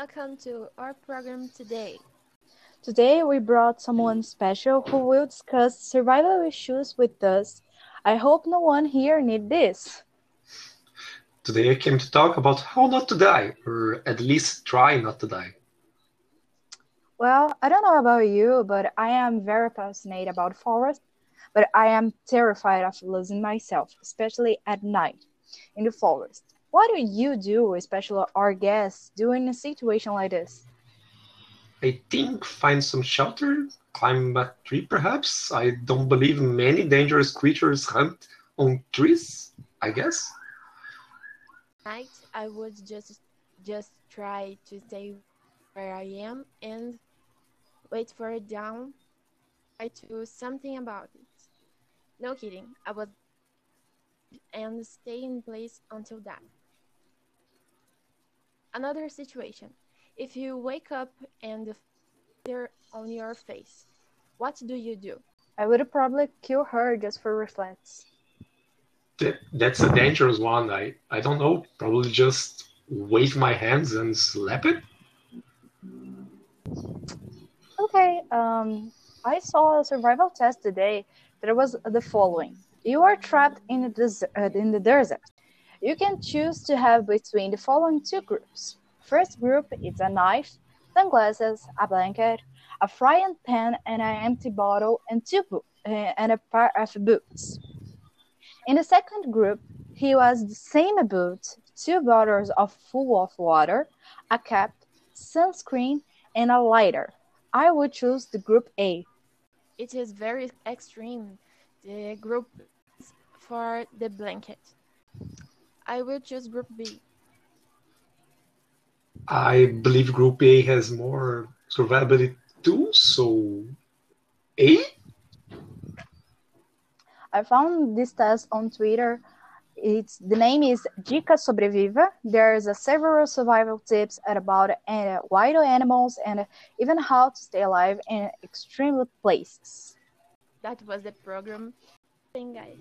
Welcome to our program today. Today we brought someone special who will discuss survival issues with us. I hope no one here need this. Today I came to talk about how not to die, or at least try not to die. Well, I don't know about you, but I am very passionate about forest, but I am terrified of losing myself, especially at night in the forest. What do you do, especially our guests, do in a situation like this? I think find some shelter, climb a tree perhaps. I don't believe many dangerous creatures hunt on trees, I guess. Night, I would just just try to stay where I am and wait for it down. I do something about it. No kidding. I would and stay in place until that. Another situation. If you wake up and the fire on your face, what do you do? I would probably kill her just for reflex. That's a dangerous one. I, I don't know. Probably just wave my hands and slap it. Okay, um, I saw a survival test today that was the following. You are trapped in the, desert, uh, in the desert. You can choose to have between the following two groups. First group is a knife, sunglasses, a blanket, a frying pan, and an empty bottle, and two bo- uh, and a pair of boots. In the second group, he was the same boots, two bottles of full of water, a cap, sunscreen, and a lighter. I would choose the group A. It is very extreme. The group for the blanket. I will choose group B. I believe Group A has more survivability too, so A? I found this test on Twitter. It's the name is Dica Sobreviva. There's a several survival tips about uh, wild animals and even how to stay alive in extreme places. That was the program. Thing, guys.